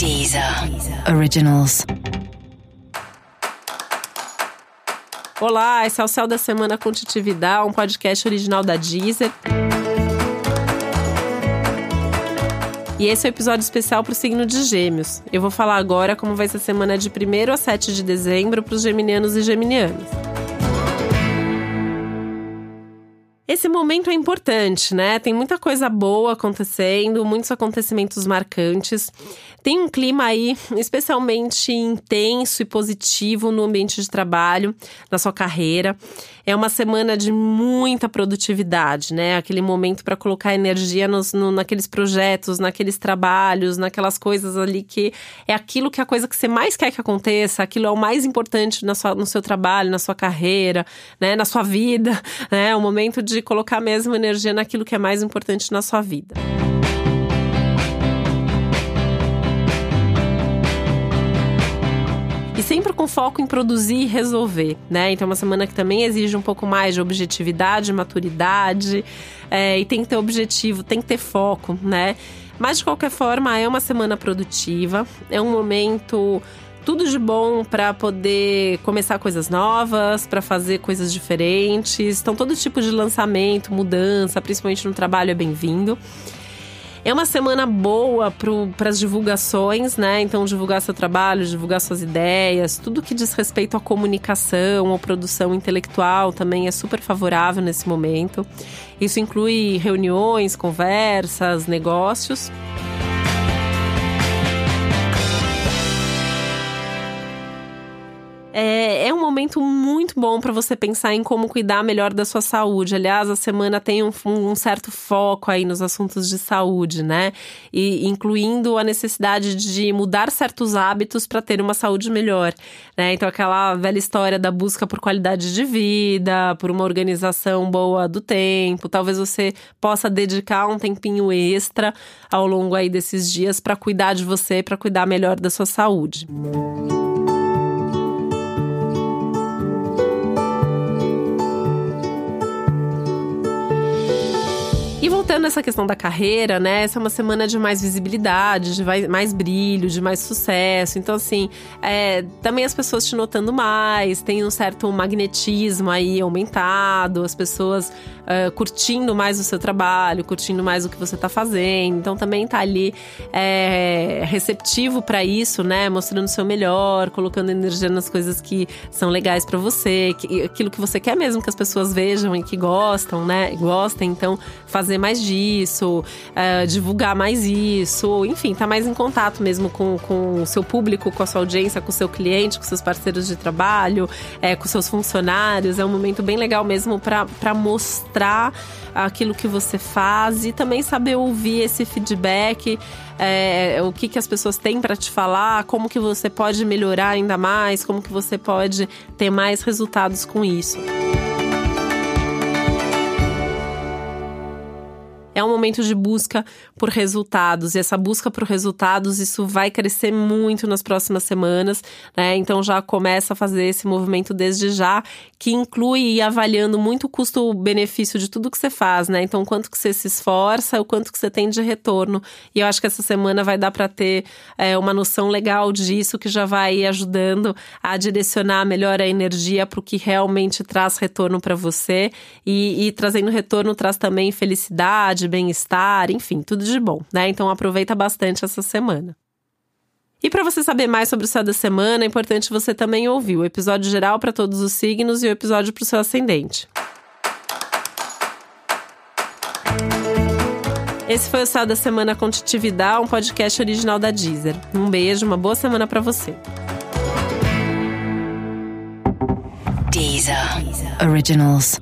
Deezer Originals. Olá, esse é o Céu da Semana com Titividade, um podcast original da Deezer. E esse é o episódio especial para o signo de Gêmeos. Eu vou falar agora como vai ser a semana de 1 a 7 de dezembro para os geminianos e geminianas. Esse momento é importante, né? Tem muita coisa boa acontecendo, muitos acontecimentos marcantes. Tem um clima aí especialmente intenso e positivo no ambiente de trabalho, na sua carreira. É uma semana de muita produtividade, né? Aquele momento para colocar energia nos, no, naqueles projetos, naqueles trabalhos, naquelas coisas ali que é aquilo que é a coisa que você mais quer que aconteça, aquilo é o mais importante na sua, no seu trabalho, na sua carreira, né? Na sua vida, né? É o momento de colocar mesmo energia naquilo que é mais importante na sua vida. e sempre com foco em produzir e resolver, né? Então, é uma semana que também exige um pouco mais de objetividade, maturidade, é, e tem que ter objetivo, tem que ter foco, né? Mas de qualquer forma, é uma semana produtiva, é um momento tudo de bom para poder começar coisas novas, para fazer coisas diferentes. Então, todo tipo de lançamento, mudança, principalmente no trabalho, é bem-vindo. É uma semana boa para as divulgações, né? Então, divulgar seu trabalho, divulgar suas ideias, tudo que diz respeito à comunicação ou produção intelectual também é super favorável nesse momento. Isso inclui reuniões, conversas, negócios. É, é, um momento muito bom para você pensar em como cuidar melhor da sua saúde. Aliás, a semana tem um, um, certo foco aí nos assuntos de saúde, né? E incluindo a necessidade de mudar certos hábitos para ter uma saúde melhor, né? Então, aquela velha história da busca por qualidade de vida, por uma organização boa do tempo. Talvez você possa dedicar um tempinho extra ao longo aí desses dias para cuidar de você, para cuidar melhor da sua saúde. Música vont voltando essa questão da carreira, né? Essa é uma semana de mais visibilidade, de mais brilho, de mais sucesso. Então, assim, é, também as pessoas te notando mais, tem um certo magnetismo aí aumentado, as pessoas uh, curtindo mais o seu trabalho, curtindo mais o que você tá fazendo. Então, também tá ali é, receptivo para isso, né? Mostrando o seu melhor, colocando energia nas coisas que são legais para você, que, aquilo que você quer mesmo que as pessoas vejam e que gostam, né? Gostem. Então, fazer mais disso, uh, divulgar mais isso, enfim, tá mais em contato mesmo com, com o seu público, com a sua audiência, com o seu cliente, com seus parceiros de trabalho, é, com seus funcionários. É um momento bem legal mesmo para mostrar aquilo que você faz e também saber ouvir esse feedback, é, o que, que as pessoas têm para te falar, como que você pode melhorar ainda mais, como que você pode ter mais resultados com isso. É um momento de busca por resultados. E essa busca por resultados, isso vai crescer muito nas próximas semanas, né? Então já começa a fazer esse movimento desde já, que inclui ir avaliando muito o custo-benefício de tudo que você faz, né? Então, quanto que você se esforça, o quanto que você tem de retorno. E eu acho que essa semana vai dar para ter é, uma noção legal disso, que já vai ajudando a direcionar melhor a energia para o que realmente traz retorno para você. E, e trazendo retorno traz também felicidade, bem-estar, enfim, tudo de bom, né? Então aproveita bastante essa semana. E para você saber mais sobre o céu da semana, é importante você também ouvir o episódio geral para todos os signos e o episódio para o seu ascendente. Esse foi o Céu da Semana com Titividade, um podcast original da Deezer. Um beijo, uma boa semana para você. Deezer. Deezer. Originals.